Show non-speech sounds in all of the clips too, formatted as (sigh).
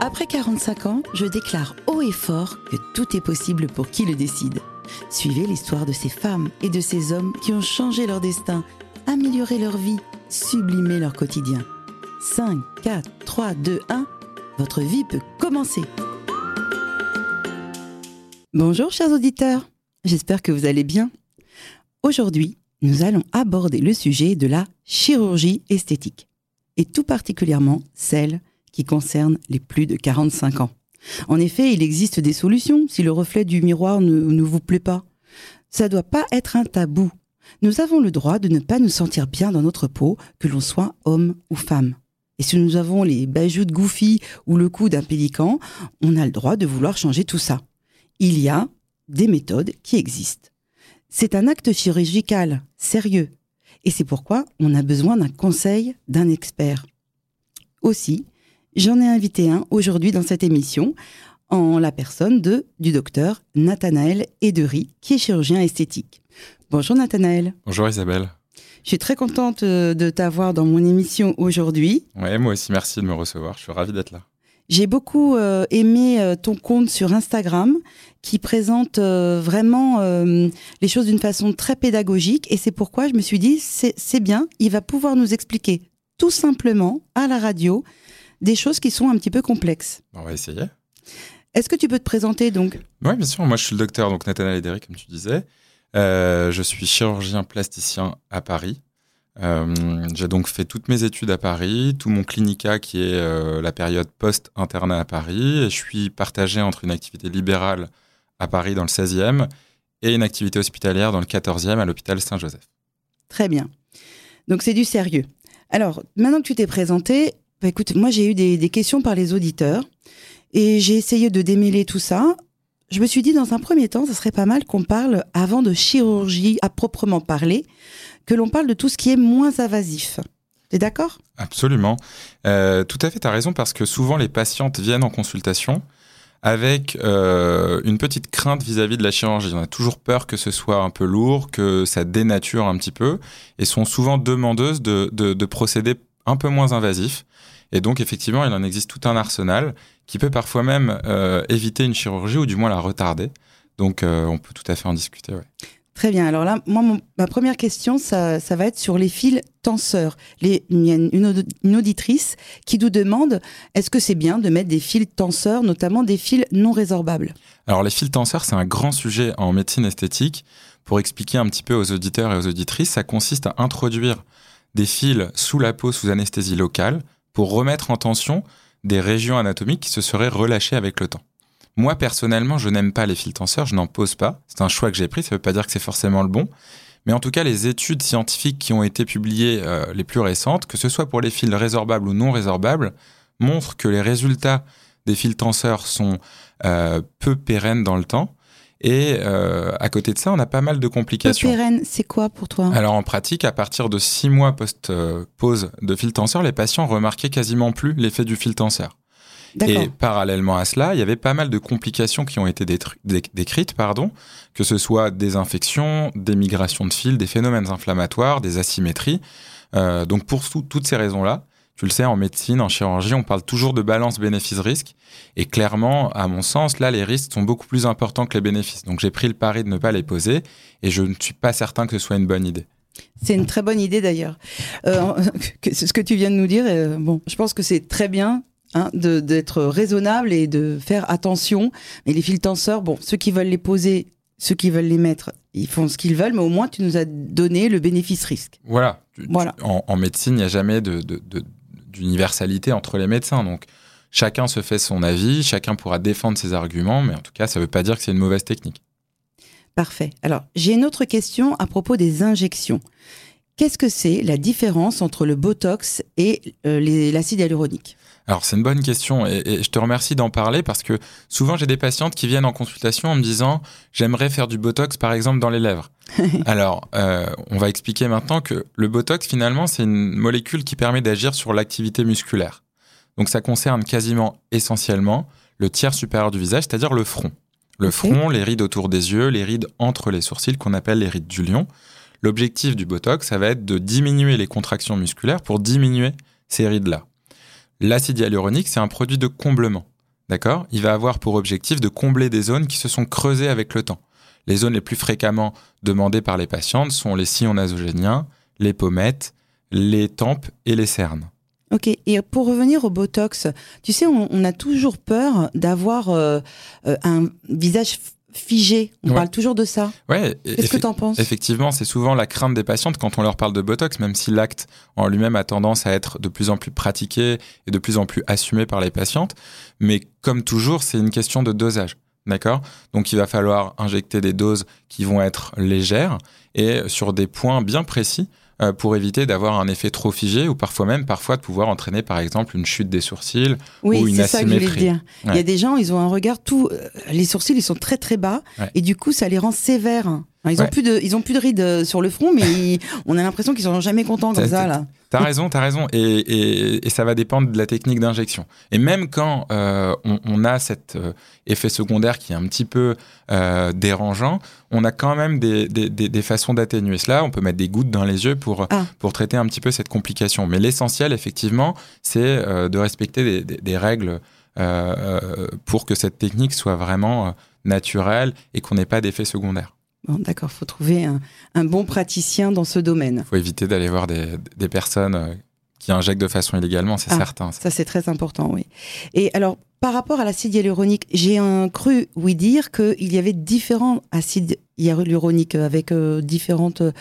Après 45 ans, je déclare haut et fort que tout est possible pour qui le décide. Suivez l'histoire de ces femmes et de ces hommes qui ont changé leur destin, amélioré leur vie, sublimé leur quotidien. 5, 4, 3, 2, 1, votre vie peut commencer. Bonjour chers auditeurs, j'espère que vous allez bien. Aujourd'hui, nous allons aborder le sujet de la chirurgie esthétique, et tout particulièrement celle qui concerne les plus de 45 ans. En effet, il existe des solutions si le reflet du miroir ne, vous plaît pas. Ça ne doit pas être un tabou. Nous avons le droit de ne pas nous sentir bien dans notre peau, que l'on soit homme ou femme. Et si nous avons les bajoux de Goofy ou le cou d'un pélican, on a le droit de vouloir changer tout ça. Il y a des méthodes qui existent. C'est un acte chirurgical sérieux. Et c'est pourquoi on a besoin d'un conseil d'un expert. Aussi, j'en ai invité un aujourd'hui dans cette émission, en la personne de, du docteur Nathanaël Edery, qui est chirurgien esthétique. Bonjour Nathanaël. Bonjour Isabelle. Je suis très contente euh, de t'avoir dans mon émission aujourd'hui. Ouais, moi aussi, merci de me recevoir. Je suis ravi d'être là. J'ai beaucoup euh, aimé euh, ton compte sur Instagram qui présente euh, vraiment les choses d'une façon très pédagogique et c'est pourquoi je me suis dit c'est bien, il va pouvoir nous expliquer tout simplement à la radio des choses qui sont un petit peu complexes. On va essayer. Est-ce que tu peux te présenter donc? Oui, bien sûr. Moi, je suis le docteur donc Nathanaël comme tu disais. Euh, je suis chirurgien plasticien à Paris. Euh, j'ai donc fait toutes mes études à Paris, tout mon clinica qui est euh, la période post-internat à Paris. Et je suis partagé entre une activité libérale à Paris dans le 16e et une activité hospitalière dans le 14e à l'hôpital Saint-Joseph. Très bien. Donc c'est du sérieux. Alors, maintenant que tu t'es présenté, bah, écoute, moi j'ai eu des, questions par les auditeurs et j'ai essayé de démêler tout ça. Je me suis dit, dans un premier temps, ça serait pas mal qu'on parle, avant de chirurgie à proprement parler, que l'on parle de tout ce qui est moins invasif. T'es d'accord? Absolument. Euh, tout à fait, tu as raison, parce que souvent les patientes viennent en consultation avec euh, une petite crainte vis-à-vis de la chirurgie. On a toujours peur que ce soit un peu lourd, que ça dénature un petit peu, et sont souvent demandeuses de, de, de procédés un peu moins invasifs. Et donc, effectivement, il en existe tout un arsenal qui peut parfois même euh, éviter une chirurgie ou du moins la retarder. Donc, euh, on peut tout à fait en discuter. Ouais. Très bien. Alors là, moi, mon- ma première question, ça, ça va être sur les fils tenseurs. Les- Il y a une auditrice qui nous demande est-ce que c'est bien de mettre des fils tenseurs, notamment des fils non résorbables? Alors, les fils tenseurs, c'est un grand sujet en médecine esthétique. Pour expliquer un petit peu aux auditeurs et aux auditrices, ça consiste à introduire des fils sous la peau sous anesthésie locale pour remettre en tension des régions anatomiques qui se seraient relâchées avec le temps. Moi, personnellement, je n'aime pas les fils tenseurs, je n'en pose pas. C'est un choix que j'ai pris, ça ne veut pas dire que c'est forcément le bon. Mais en tout cas, les études scientifiques qui ont été publiées, euh, les plus récentes, que ce soit pour les fils résorbables ou non résorbables, montrent que les résultats des fils tenseurs sont euh, peu pérennes dans le temps. Et euh, à côté de ça, on a pas mal de complications. pérenne, c'est quoi pour toi? Alors en pratique, à partir de six mois post-pause de fil tenseur, les patients remarquaient quasiment plus l'effet du fil tenseur. D'accord. Et parallèlement à cela, il y avait pas mal de complications qui ont été décrites, pardon, que ce soit des infections, des migrations de fils, des phénomènes inflammatoires, des asymétries. Euh, donc pour tout- toutes ces raisons-là, tu le sais, en médecine, en chirurgie, on parle toujours de balance bénéfice-risque. Et clairement, à mon sens, là, les risques sont beaucoup plus importants que les bénéfices. Donc j'ai pris le pari de ne pas les poser et je ne suis pas certain que ce soit une bonne idée. C'est une très bonne idée d'ailleurs. Euh, (laughs) ce que tu viens de nous dire, euh, bon, je pense que c'est très bien hein, d'être raisonnable et de faire attention. Mais les fils tenseurs, bon, ceux qui veulent les poser, ceux qui veulent les mettre, ils font ce qu'ils veulent, mais au moins tu nous as donné le bénéfice-risque. Voilà. Voilà. En, en médecine, il n'y a jamais de- de- de- d'universalité entre les médecins. Donc, chacun se fait son avis, chacun pourra défendre ses arguments, mais en tout cas, ça ne veut pas dire que c'est une mauvaise technique. Parfait. Alors, j'ai une autre question à propos des injections. Qu'est-ce que c'est la différence entre le Botox et euh, l'acide hyaluronique? Alors, c'est une bonne question et, et je te remercie d'en parler parce que souvent, j'ai des patientes qui viennent en consultation en me disant J'aimerais faire du botox, par exemple, dans les lèvres. (laughs) Alors, euh, on va expliquer maintenant que le botox, finalement, c'est une molécule qui permet d'agir sur l'activité musculaire. Donc, ça concerne quasiment essentiellement le tiers supérieur du visage, c'est-à-dire le front. Le front, les rides autour des yeux, les rides entre les sourcils qu'on appelle les rides du lion. L'objectif du botox, ça va être de diminuer les contractions musculaires pour diminuer ces rides-là. L'acide hyaluronique, c'est un produit de comblement. D'accord? Il va avoir pour objectif de combler des zones qui se sont creusées avec le temps. Les zones les plus fréquemment demandées par les patientes sont les sillons nasogéniens, les pommettes, les tempes et les cernes. Ok, et pour revenir au Botox, tu sais, on, a toujours peur d'avoir euh, euh, un visage figé. On parle toujours de ça. Ouais, Qu'est-ce que tu en penses? Effectivement, c'est souvent la crainte des patientes quand on leur parle de Botox, même si l'acte en lui-même a tendance à être de plus en plus pratiqué et de plus en plus assumé par les patientes. Mais comme toujours, c'est une question de dosage. D'accord? Donc il va falloir injecter des doses qui vont être légères et sur des points bien précis euh, pour éviter d'avoir un effet trop figé ou parfois même parfois de pouvoir entraîner par exemple une chute des sourcils oui, ou une asymétrie. Ça que dire. Il y a des gens, ils ont un regard tout, euh, les sourcils ils sont très très bas et du coup ça les rend sévères. ils ont plus de, ils ont plus de rides euh, sur le front, mais on a l'impression qu'ils sont jamais contents comme ça là. T'as raison, t'as raison. Et, ça va dépendre de la technique d'injection. Et même quand euh, on, a cet euh, effet secondaire qui est un petit peu euh, dérangeant, on a quand même des, façons d'atténuer cela. On peut mettre des gouttes dans les yeux pour, ah. pour traiter un petit peu cette complication. Mais l'essentiel, effectivement, c'est de respecter des, règles pour que cette technique soit vraiment naturelle et qu'on n'ait pas d'effet secondaire. Bon, d'accord, il faut trouver un, bon praticien dans ce domaine. Il faut éviter d'aller voir des, personnes euh, qui injectent de façon illégalement, c'est ah, certain. Ça, c'est très important, oui. Et alors, par rapport à l'acide hyaluronique, j'ai cru, oui, dire qu'il y avait différents acides hyaluroniques avec euh, différentes euh,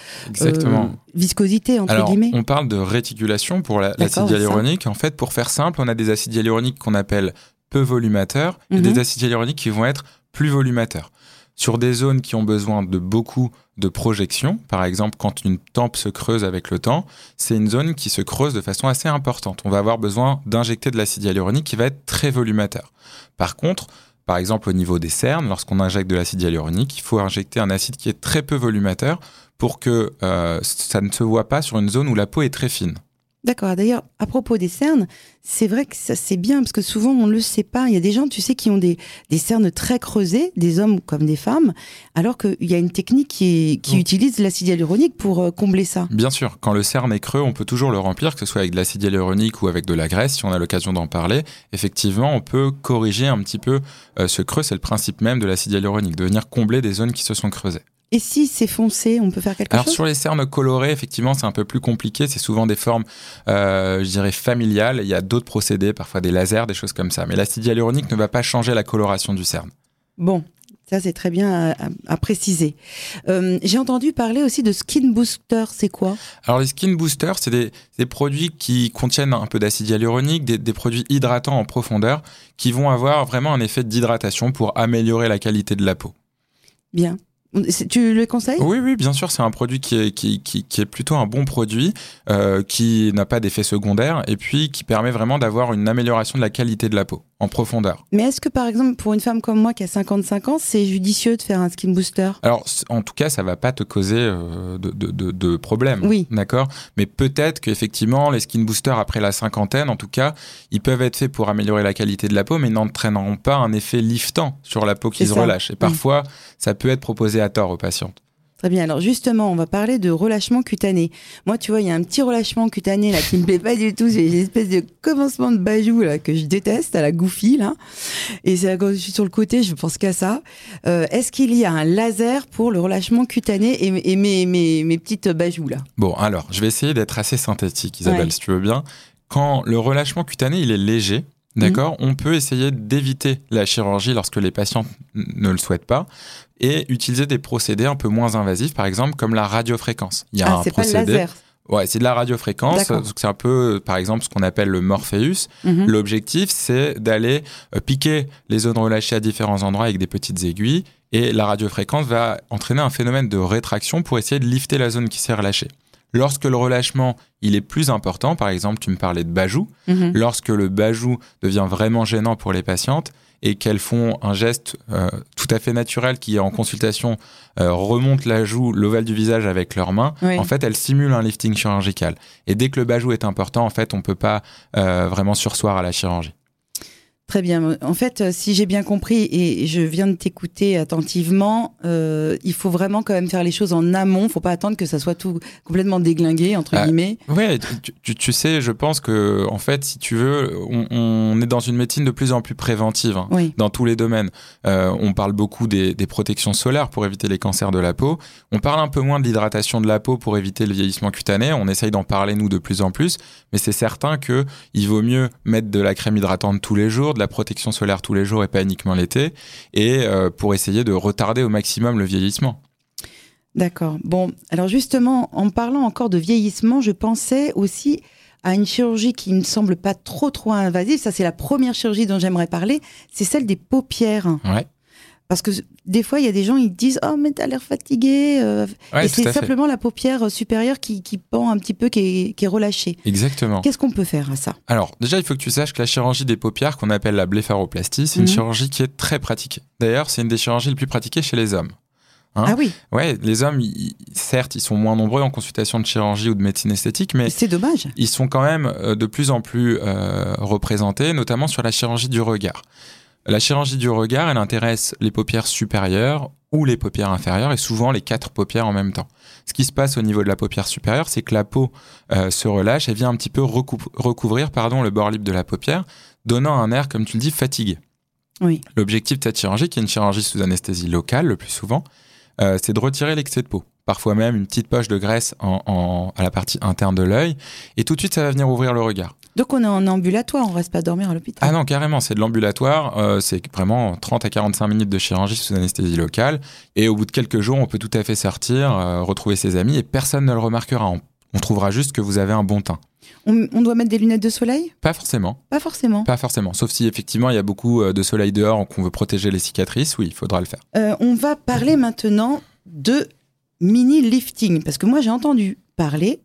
viscosités, entre guillemets. On parle de réticulation pour l'acide hyaluronique. En fait, pour faire simple, on a des acides hyaluroniques qu'on appelle peu volumateurs et des mhm. acides hyaluroniques qui vont être plus volumateurs sur des zones qui ont besoin de beaucoup de projection. Par exemple, quand une tempe se creuse avec le temps, c'est une zone qui se creuse de façon assez importante. On va avoir besoin d'injecter de l'acide hyaluronique qui va être très volumateur. Par contre, par exemple, au niveau des cernes, lorsqu'on injecte de l'acide hyaluronique, il faut injecter un acide qui est très peu volumateur pour que euh, ça ne se voit pas sur une zone où la peau est très fine. D'accord. D'ailleurs, à propos des cernes, c'est vrai que ça c'est bien parce que souvent on ne le sait pas. Il y a des gens, tu sais, qui ont des, cernes très creusées, des hommes comme des femmes, alors qu'il y a une technique qui, qui utilise l'acide hyaluronique pour euh, combler ça. Bien sûr, quand le cerne est creux, on peut toujours le remplir, que ce soit avec de l'acide hyaluronique ou avec de la graisse, si on a l'occasion d'en parler. Effectivement, on peut corriger un petit peu euh, ce creux. C'est le principe même de l'acide hyaluronique, de venir combler des zones qui se sont creusées. Et si c'est foncé, on peut faire quelque chose Alors sur les cernes colorées, effectivement, c'est un peu plus compliqué. C'est souvent des formes, euh, je dirais, familiales. Il y a d'autres procédés, parfois des lasers, des choses comme ça. Mais l'acide hyaluronique ne va pas changer la coloration du cerne. Bon, ça, c'est très bien à, préciser. Euh, j'ai entendu parler aussi de skin booster. C'est quoi? Alors, les skin boosters, c'est des, produits qui contiennent un peu d'acide hyaluronique, des, des, produits hydratants en profondeur qui vont avoir vraiment un effet d'hydratation pour améliorer la qualité de la peau. Bien. Tu le conseilles? Oui, oui, bien sûr. C'est un produit qui est, plutôt un bon produit, euh, qui n'a pas d'effet secondaire et puis qui permet vraiment d'avoir une amélioration de la qualité de la peau en profondeur. Mais est-ce que, par exemple, pour une femme comme moi qui a 55 ans, c'est judicieux de faire un skin booster? Alors, en tout cas, ça va pas te causer euh, de, de, de, problème. Oui. D'accord? Mais peut-être qu'effectivement, les skin boosters après la cinquantaine, en tout cas, ils peuvent être faits pour améliorer la qualité de la peau, mais n'entraîneront pas un effet liftant sur la peau qui se relâche. Et parfois, ça peut être proposé à tort aux patientes. Très bien. Alors justement, on va parler de relâchement cutané. Moi, tu vois, il y a un petit relâchement cutané là qui me plaît pas du tout. J'ai une espèce de commencement de bajou là que je déteste à la goofy là. Et c'est quand je suis sur le côté, je pense qu'à ça. Euh, est-ce qu'il y a un laser pour le relâchement cutané et, mes, mes, mes, petites bajous là? Bon, alors, je vais essayer d'être assez synthétique, Isabelle, si tu veux bien. Quand le relâchement cutané il est léger, D'accord On peut essayer d'éviter la chirurgie lorsque les patients ne le souhaitent pas et utiliser des procédés un peu moins invasifs, par exemple comme la radiofréquence. Il y a ah, un procédé. Pas le laser. Ouais, c'est de la radiofréquence. C'est un peu, par exemple, ce qu'on appelle le Morpheus. Mhm. L'objectif, c'est d'aller euh, piquer les zones relâchées à différents endroits avec des petites aiguilles. Et la radiofréquence va entraîner un phénomène de rétraction pour essayer de lifter la zone qui s'est relâchée. Lorsque le relâchement il est plus important, par exemple, tu me parlais de bajou, mhm. lorsque le bajou devient vraiment gênant pour les patientes et qu'elles font un geste euh, tout à fait naturel qui, en consultation, euh, remonte la joue, l'ovale du visage avec leurs mains, en fait, elles simulent un lifting chirurgical. Et dès que le bajou est important, en fait, on ne peut pas euh, vraiment sursoir à la chirurgie. Très bien. En fait, euh, si j'ai bien compris et je viens de t'écouter attentivement, euh, il faut vraiment quand même faire les choses en amont. Il ne faut pas attendre que ça soit tout complètement déglingué entre Ah, guillemets. Ouais, tu, tu- tu sais, je pense que en fait, si tu veux, on, on est dans une médecine de plus en plus préventive. hein, Oui. Dans tous les domaines. Euh, on parle beaucoup des, des protections solaires pour éviter les cancers de la peau. On parle un peu moins de l'hydratation de la peau pour éviter le vieillissement cutané. On essaye d'en parler, nous, de plus en plus. Mais c'est certain que il vaut mieux mettre de la crème hydratante tous les jours, de la protection solaire tous les jours et pas uniquement l'été. Et euh, pour essayer de retarder au maximum le vieillissement. D'accord. Bon, alors justement, en parlant encore de vieillissement, je pensais aussi à une chirurgie qui ne semble pas trop trop invasive. Ça, c'est la première chirurgie dont j'aimerais parler. C'est celle des paupières. Ouais. Parce que des fois, il y a des gens, ils disent Oh, mais t'as l'air fatigué. euh, Ouais, et c'est fait. simplement la paupière supérieure qui, qui pend un petit peu, qui est, qui est relâchée. Exactement. Qu'est-ce qu'on peut faire à ça? Alors, déjà, il faut que tu saches que la chirurgie des paupières, qu'on appelle la blépharoplastie, c'est une Mhm. chirurgie qui est très pratiquée. D'ailleurs, c'est une des chirurgies les plus pratiquées chez les hommes. Hein? Ah oui, Ouais, les hommes, ils- certes, ils sont moins nombreux en consultation de chirurgie ou de médecine esthétique, mais c'est dommage. ils sont quand même euh, de plus en plus euh, représentés, notamment sur la chirurgie du regard. La chirurgie du regard, elle intéresse les paupières supérieures ou les paupières inférieures, et souvent les quatre paupières en même temps. Ce qui se passe au niveau de la paupière supérieure, c'est que la peau euh, se relâche et vient un petit peu recou- recouvrir pardon, le bord libre de la paupière, donnant un air, comme tu le dis, fatigué. Oui. L'objectif de cette chirurgie, qui est une chirurgie sous anesthésie locale le plus souvent, euh, c'est de retirer l'excès de peau. Parfois même une petite poche de graisse en- en- à la partie interne de l'œil. Et tout de suite, ça va venir ouvrir le regard. Donc on est en ambulatoire, on reste pas dormir à l'hôpital. Ah non, carrément, c'est de l'ambulatoire. euh, c'est vraiment 30 à 45 minutes de chirurgie sous anesthésie locale. Et au bout de quelques jours, on peut tout à fait sortir, euh, retrouver ses amis et personne ne le remarquera. On, on trouvera juste que vous avez un bon teint. On, on doit mettre des lunettes de soleil? Pas forcément. Pas forcément. Pas forcément. Sauf si effectivement il y a beaucoup euh, de soleil dehors qu'on veut protéger les cicatrices. Oui, il faudra le faire. Euh, on va parler maintenant de mini lifting parce que moi j'ai entendu parler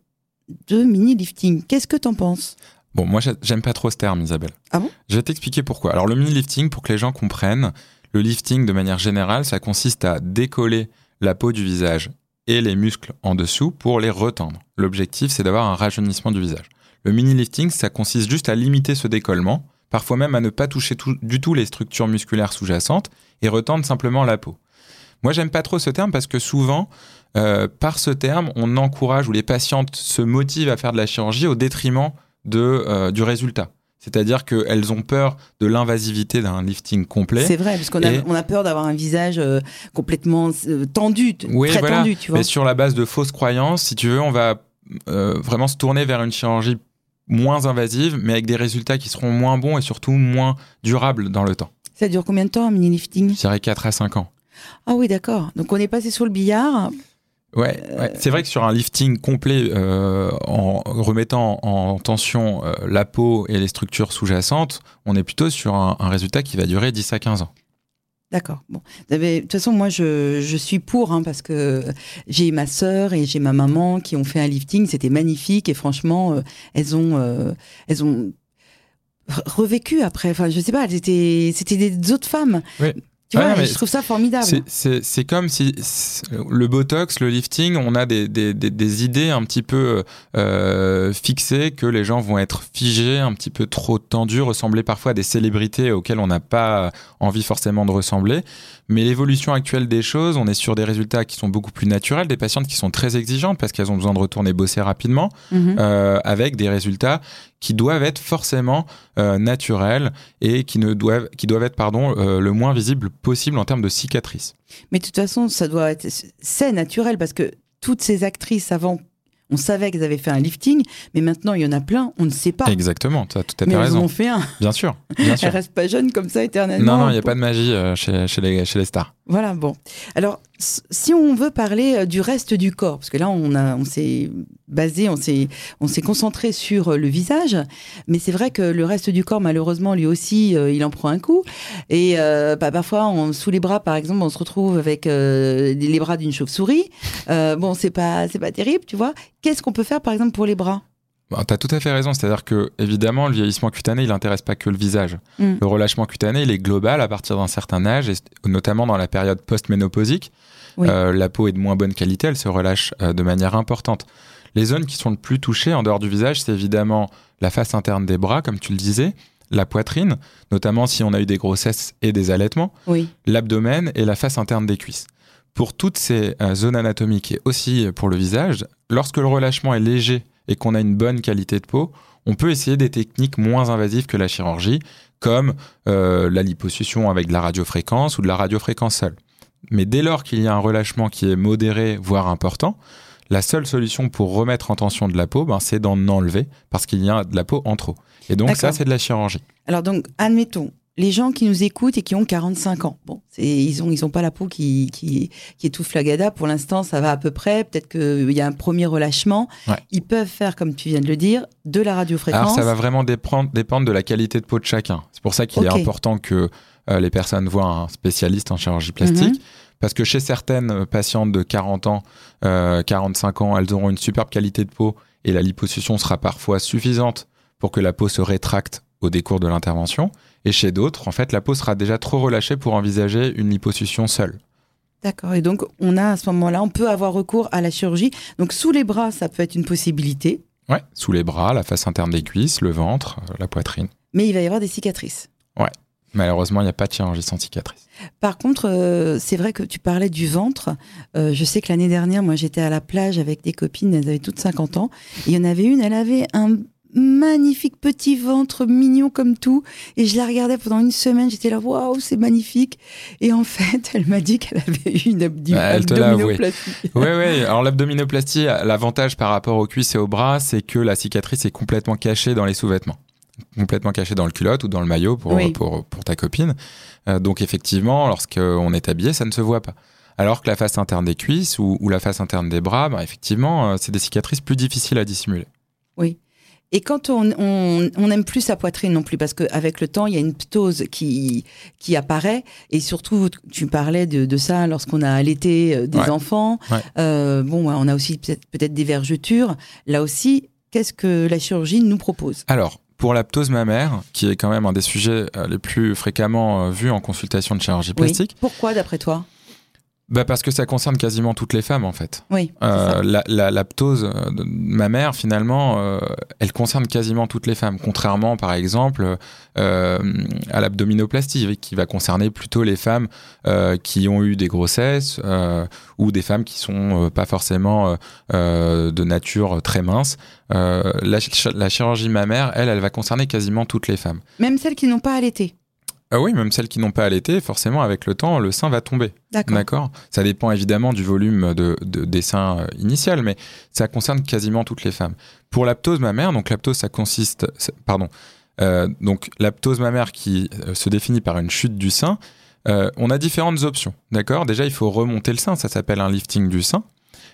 de mini lifting. Qu'est-ce que t'en penses? Bon, moi, j'a- j'aime pas trop ce terme, Isabelle. Ah bon? Je vais t'expliquer pourquoi. Alors, le mini-lifting, pour que les gens comprennent, le lifting, de manière générale, ça consiste à décoller la peau du visage et les muscles en dessous pour les retendre. L'objectif, c'est d'avoir un rajeunissement du visage. Le mini-lifting, ça consiste juste à limiter ce décollement, parfois même à ne pas toucher tout- du tout les structures musculaires sous-jacentes et retendre simplement la peau. Moi, j'aime pas trop ce terme parce que souvent, euh, par ce terme, on encourage ou les patientes se motivent à faire de la chirurgie au détriment de, euh, du résultat. C'est-à-dire qu'elles ont peur de l'invasivité d'un lifting complet. C'est vrai parce qu'on a, on a peur d'avoir un visage euh, complètement euh, tendu, Oui, très voilà. tendu, tu vois. Mais sur la base de fausses croyances, si tu veux, on va vraiment se tourner vers une chirurgie moins invasive, mais avec des résultats qui seront moins bons et surtout moins durables dans le temps. Ça dure combien de temps un mini lifting Je dirais 4 à 5 ans. Ah oui, d'accord. Donc on est passé sur le billard. Ouais, ouais. c'est vrai que sur un lifting complet, euh, en remettant en tension euh, la peau et les structures sous-jacentes, on est plutôt sur un, un résultat qui va durer 10 à 15 ans. D'accord. Bon, de toute façon, moi, je, je suis pour hein, parce que j'ai ma sœur et j'ai ma maman qui ont fait un lifting. C'était magnifique et franchement, euh, elles ont, euh, elles ont re- revécu après. Enfin, je sais pas, elles étaient, c'était des autres femmes. Oui. Tu vois, je trouve ça formidable. C'est- comme si le botox, le lifting, on a des, des, des, des idées un petit peu euh, fixées que les gens vont être figés, un petit peu trop tendus, ressembler parfois à des célébrités auxquelles on n'a pas envie forcément de ressembler. Mais l'évolution actuelle des choses, on est sur des résultats qui sont beaucoup plus naturels, des patientes qui sont très exigeantes parce qu'elles ont besoin de retourner bosser rapidement, Mhm. euh, avec des résultats qui doivent être forcément euh, naturels et qui, ne doivent, qui doivent être pardon, euh, le moins visibles possible en termes de cicatrices. Mais de toute façon, ça doit être, c'est naturel parce que toutes ces actrices avant, on savait qu'elles avaient fait un lifting, mais maintenant il y en a plein, on ne sait pas. Exactement, tu as tout à Ah. mais fait elles en raison. ont fait un. Bien sûr, bien (laughs) sûr. Elles restent pas jeunes comme ça éternellement. Non, non, il n'y a pas de magie euh, chez, chez, les, chez les stars. Voilà, bon. Alors, si on veut parler euh, du reste du corps, parce que là, on, a, on s'est basé, on s'est, on s'est concentré sur euh, le visage, mais c'est vrai que le reste du corps, malheureusement, lui aussi, euh, il en prend un coup. Et euh, bah, parfois, on, sous les bras, par exemple, on se retrouve avec les bras d'une chauve-souris. Bon, c'est pas, c'est pas terrible, tu vois. Qu'est-ce qu'on peut faire, par exemple, pour les bras? Tu as tout à fait raison, c'est-à-dire que évidemment le vieillissement cutané, il n'intéresse pas que le visage. Mm. Le relâchement cutané, il est global à partir d'un certain âge, et notamment dans la période post-ménopausique. Oui. Euh, la peau est de moins bonne qualité, elle se relâche euh, de manière importante. Les zones qui sont le plus touchées en dehors du visage, c'est évidemment la face interne des bras, comme tu le disais, la poitrine, notamment si on a eu des grossesses et des allaitements, Oui. l'abdomen et la face interne des cuisses. Pour toutes ces euh, zones anatomiques et aussi pour le visage, lorsque le relâchement est léger et qu'on a une bonne qualité de peau, on peut essayer des techniques moins invasives que la chirurgie, comme euh, la liposuction avec de la radiofréquence ou de la radiofréquence seule. Mais dès lors qu'il y a un relâchement qui est modéré, voire important, la seule solution pour remettre en tension de la peau, ben, c'est d'en enlever parce qu'il y a de la peau en trop. Et donc ça, c'est de la chirurgie. Alors donc, admettons, les gens qui nous écoutent et qui ont 45 ans, bon, ils ont ils ont pas la peau qui qui, qui étouffe la gada. Pour l'instant, ça va à peu près. Peut-être qu'il y a un premier relâchement. Ouais. Ils peuvent faire, comme tu viens de le dire, de la radiofréquence. Alors ça va vraiment dépendre, dépendre de la qualité de peau de chacun. C'est pour ça qu'il est important que euh, les personnes voient un spécialiste en chirurgie plastique. Mhm. Parce que chez certaines patientes de 40 ans, euh, 45 ans, elles auront une superbe qualité de peau et la liposuction sera parfois suffisante pour que la peau se rétracte au décours de l'intervention. Et chez d'autres, en fait, la peau sera déjà trop relâchée pour envisager une liposuction seule. D'accord. Et donc, on a à ce moment-là, on peut avoir recours à la chirurgie. Donc, sous les bras, ça peut être une possibilité, Ouais, sous les bras, la face interne des cuisses, le ventre, euh, la poitrine. mais il va y avoir des cicatrices. Malheureusement, il n'y a pas de chirurgie sans cicatrice. Par contre, euh, c'est vrai que tu parlais du ventre. Euh, je sais que l'année dernière, moi, j'étais à la plage avec des copines, elles avaient toutes 50 ans. Il y en avait une, elle avait un magnifique petit ventre mignon comme tout. Et je la regardais pendant une semaine, j'étais là, waouh, c'est magnifique. Et en (laughs) fait, elle m'a dit qu'elle avait eu une abdu- Bah, abdominoplastie. (laughs) Oui, oui. Alors l'abdominoplastie, l'avantage par rapport aux cuisses et aux bras, c'est que la cicatrice est complètement cachée dans les sous-vêtements. Complètement cachée dans le culotte ou dans le maillot pour, Oui. pour, pour ta copine. Euh, donc effectivement, lorsqu'on est habillé, ça ne se voit pas. Alors que la face interne des cuisses ou, ou la face interne des bras, bah, effectivement, euh, c'est des cicatrices plus difficiles à dissimuler. Et quand on on- on n'aime plus sa poitrine non plus, parce qu'avec le temps, il y a une ptose qui, qui apparaît. Et surtout, tu parlais de, de ça lorsqu'on a allaité euh, des Ouais. enfants. Ouais. Euh, bon, on a aussi peut-être peut des vergetures. Là aussi, qu'est-ce que la chirurgie nous propose? Alors, pour la ptose mammaire, qui est quand même un des sujets euh, les plus fréquemment vus en consultation de chirurgie plastique, Oui. Pourquoi, d'après toi? Bah parce que ça concerne quasiment toutes les femmes en fait. Oui, Euh, la, la, la ptose euh, de ma mère, finalement, euh, elle concerne quasiment toutes les femmes, contrairement, par exemple, euh, à l'abdominoplastie, qui va concerner plutôt les femmes qui ont eu des grossesses ou des femmes qui sont pas forcément de nature très mince. La, la chirurgie mammaire, elle, elle va concerner quasiment toutes les femmes. Même celles qui n'ont pas allaité. Ah oui, même celles qui n'ont pas allaité, forcément, avec le temps, le sein va tomber. D'accord. Ça dépend évidemment du volume de, de dessin euh, initial, mais ça concerne quasiment toutes les femmes. Pour l'aptose mammaire, donc l'aptose, ça consiste, pardon, euh, donc l'aptose mammaire qui euh, se définit par une chute du sein. euh, on a différentes options, d'accord. Déjà, il faut remonter le sein, ça s'appelle un lifting du sein.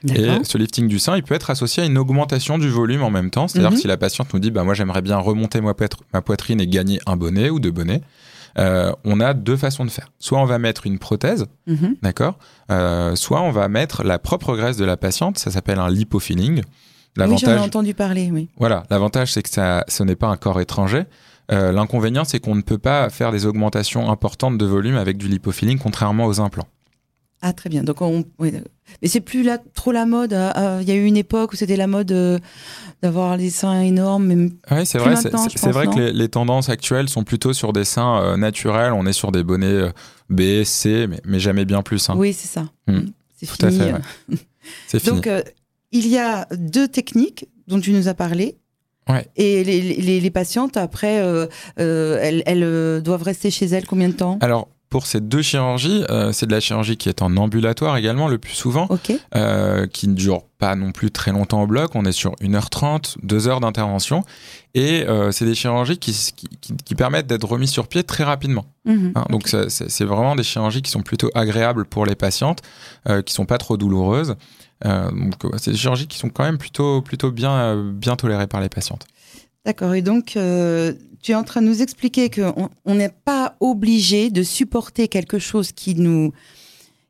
Et ce lifting du sein, il peut être associé à une augmentation du volume en même temps. C'est-à-dire Mhm. si la patiente nous dit, bah, moi j'aimerais bien remonter ma poitrine et gagner un bonnet ou deux bonnets, euh, on a deux façons de faire. Soit on va mettre une prothèse, Mhm. d'accord Euh, Soit on va mettre la propre graisse de la patiente, ça s'appelle un lipofilling. Oui, j'en ai entendu parler, oui. voilà, l'avantage c'est que ça, ce n'est pas un corps étranger. Euh, L'inconvénient, c'est qu'on ne peut pas faire des augmentations importantes de volume avec du lipofilling, contrairement aux implants. Ah, très bien. Donc, on, oui, mais c'est plus là, trop la mode. ah, ah, Il y a eu une époque où c'était la mode euh, d'avoir les seins énormes. mais- Oui, c'est vrai. C'est vrai que les, les tendances actuelles sont plutôt sur des seins euh, naturels. On est sur des bonnets euh, B, C, mais, mais jamais bien plus. hein. Oui, c'est ça. Hmm. C'est Tout à fini. fait. ouais. C'est (laughs) fini. Donc, euh, il y a deux techniques dont tu nous as parlé. Ouais. Et les, les- les patientes, après, euh, euh, elles, elles, euh, doivent rester chez elles combien de temps? Alors, pour ces deux chirurgies, euh, c'est de la chirurgie qui est en ambulatoire également le plus souvent, euh, qui ne dure pas non plus très longtemps au bloc. On est sur 1h30, 2 heures d'intervention. Et euh, c'est des chirurgies qui, qui, qui- qui permettent d'être remis sur pied très rapidement. Mhm. hein. Donc, c'est vraiment des chirurgies qui sont plutôt agréables pour les patientes, qui sont pas trop douloureuses. Donc, c'est des chirurgies qui sont quand même plutôt, plutôt bien, bien tolérées par les patientes. D'accord. Et donc, tu es en train de nous expliquer qu'on on n'est pas obligé de supporter quelque chose qui nous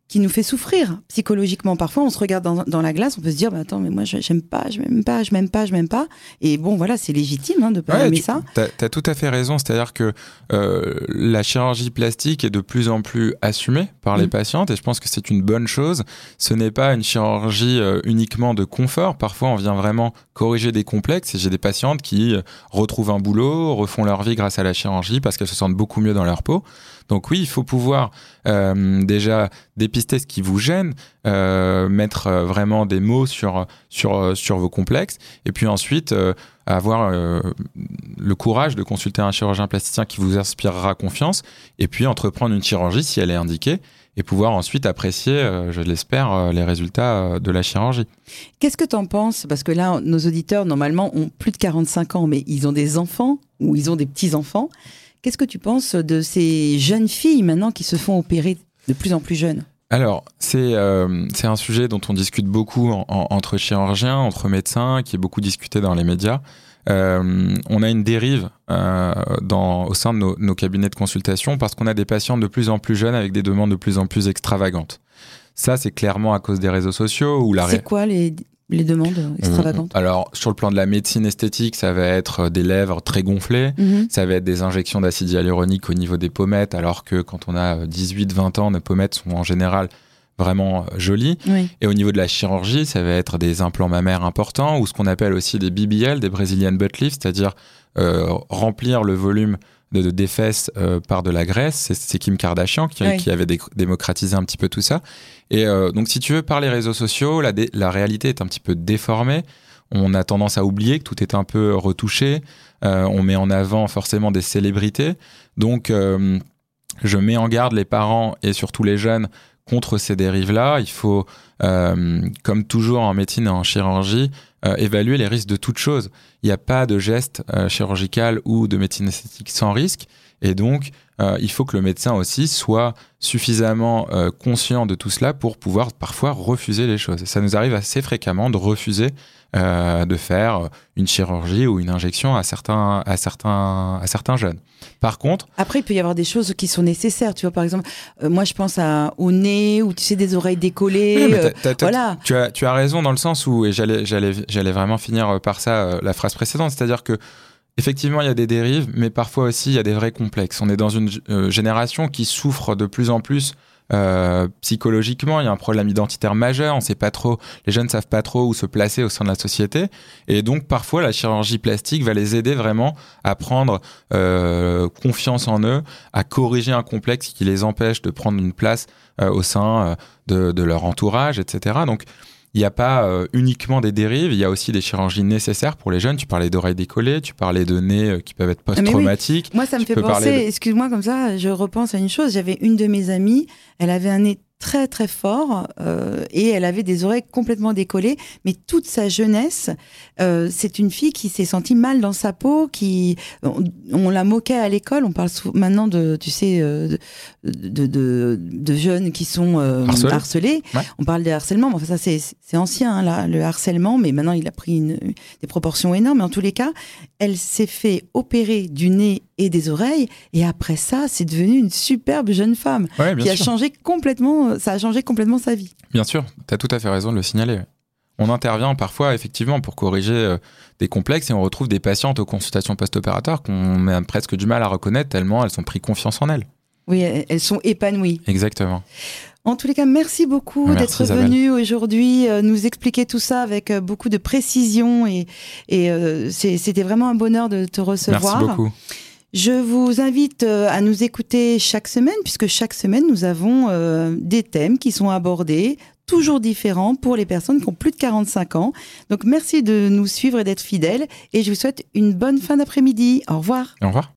qui nous fait souffrir psychologiquement. Parfois, on se regarde dans, dans la glace, on peut se dire, bah, attends, mais moi, je- j'aime pas, je m'aime pas, je m'aime pas, je m'aime pas. Et bon, voilà, c'est légitime hein, de pas Ouais, aimer tu ça. as, tout à fait raison. C'est-à-dire que euh, la chirurgie plastique est de plus en plus assumée par les Mm. patientes et je pense que c'est une bonne chose. Ce n'est pas une chirurgie euh, uniquement de confort. Parfois, on vient vraiment corriger des complexes et j'ai des patientes qui euh, retrouvent un boulot, refont leur vie grâce à la chirurgie parce qu'elles se sentent beaucoup mieux dans leur peau. Donc oui, il faut pouvoir euh, déjà dépister ce qui vous gêne, euh, mettre euh, vraiment des mots sur, sur, sur vos complexes et puis ensuite avoir le courage de consulter un chirurgien plasticien qui vous inspirera confiance et puis entreprendre une chirurgie si elle est indiquée et pouvoir ensuite apprécier, je l'espère, les résultats de la chirurgie. Qu'est-ce que tu en penses? Parce que là, nos auditeurs, normalement, ont plus de 45 ans, mais ils ont des enfants ou ils ont des petits-enfants. Qu'est-ce que tu penses de ces jeunes filles maintenant qui se font opérer de plus en plus jeunes? Alors, c'est euh, un sujet dont on discute beaucoup en- en- entre chirurgiens, entre médecins, qui est beaucoup discuté dans les médias. Euh, on a une dérive euh, dans, au sein de nos, nos cabinets de consultation parce qu'on a des patients de plus en plus jeunes avec des demandes de plus en plus extravagantes. Ça, c'est clairement à cause des réseaux sociaux ou la C'est quoi les, les demandes extravagantes On- Alors, sur le plan de la médecine esthétique, ça va être euh, des lèvres très gonflées, Mhm. ça va être des injections d'acide hyaluronique au niveau des pommettes, alors que quand on a 18-20 ans, nos pommettes sont en général vraiment euh, jolies. Oui. Et au niveau de la chirurgie, ça va être des implants mammaires importants ou ce qu'on appelle aussi des BBL, des Brazilian butt lifts, c'est-à-dire euh, remplir le volume de, de- fesses euh, par de la graisse. C'est- Kim Kardashian qui, Oui. qui avait dé- démocratisé un petit peu tout ça. Et euh, donc, si tu veux, par les réseaux sociaux, la, réalité est un petit peu déformée. On a tendance à oublier que tout est un peu retouché. Euh, on met en avant forcément des célébrités. Donc, euh, je mets en garde les parents et surtout les jeunes contre ces dérives-là. Il faut, comme toujours en médecine et en chirurgie, euh, évaluer les risques de toute chose. Il n'y a pas de geste euh, chirurgical ou de médecine esthétique sans risque. Et donc, euh, il faut que le médecin aussi soit suffisamment euh, conscient de tout cela pour pouvoir parfois refuser les choses. Et ça nous arrive assez fréquemment de refuser euh, de faire une chirurgie ou une injection à certains, à certains, à certains jeunes. Par contre, Après, il peut y avoir des choses qui sont nécessaires. Tu vois, par exemple, euh, moi, je pense à, au nez ou tu sais, des oreilles décollées. Oui, voilà. Tu as, tu as raison dans le sens où, et j'allais, j'allais, j'allais vraiment finir par ça, la phrase précédente, c'est-à-dire que effectivement, il y a des dérives, mais parfois aussi, il y a des vrais complexes. On est dans une euh, génération qui souffre de plus en plus euh, psychologiquement. Il y a un problème identitaire majeur. On sait pas trop, les jeunes savent pas trop où se placer au sein de la société, et donc parfois la chirurgie plastique va les aider vraiment à prendre euh, confiance en eux, à corriger un complexe qui les empêche de prendre une place au sein de, de leur entourage, etc. Donc, il n'y a pas euh, uniquement des dérives, il y a aussi des chirurgies nécessaires pour les jeunes. Tu parlais d'oreilles décollées, tu parlais de nez euh, qui peuvent être oui. post-traumatiques. Moi, ça me Tu fait penser, de- excuse-moi comme ça, je repense à une chose. J'avais une de mes amies, elle avait un nez très très fort euh, et elle avait des oreilles complètement décollées, mais toute sa jeunesse, euh, c'est une fille qui s'est sentie mal dans sa peau, qui on, on la moquait à l'école. On parle maintenant de, tu sais, euh, de, de, de jeunes qui sont euh, Harcelés. harcelés. Ouais. On parle des harcèlements, mais enfin ça c'est c'est ancien hein, là, le harcèlement, mais maintenant il a pris une, des proportions énormes. Mais en tous les cas, elle s'est fait opérer du nez et des oreilles, et après ça, c'est devenu une superbe jeune femme Ouais, qui a sûr. changé complètement, ça a changé complètement sa vie. Bien sûr, tu as tout à fait raison de le signaler. On intervient parfois effectivement pour corriger euh, des complexes et on retrouve des patientes aux consultations post-opératoires qu'on a presque du mal à reconnaître tellement elles ont pris confiance en elles. Oui, elles sont épanouies. Exactement. En tous les cas, merci beaucoup d'être venu aujourd'hui euh, nous expliquer tout ça avec euh, beaucoup de précision et, euh, c'était vraiment un bonheur de te recevoir. Merci beaucoup. Je vous invite euh, à nous écouter chaque semaine, puisque chaque semaine, nous avons euh, des thèmes qui sont abordés, toujours différents pour les personnes qui ont plus de 45 ans. Donc merci de nous suivre et d'être fidèles, et je vous souhaite une bonne fin d'après-midi. Au revoir. Au revoir.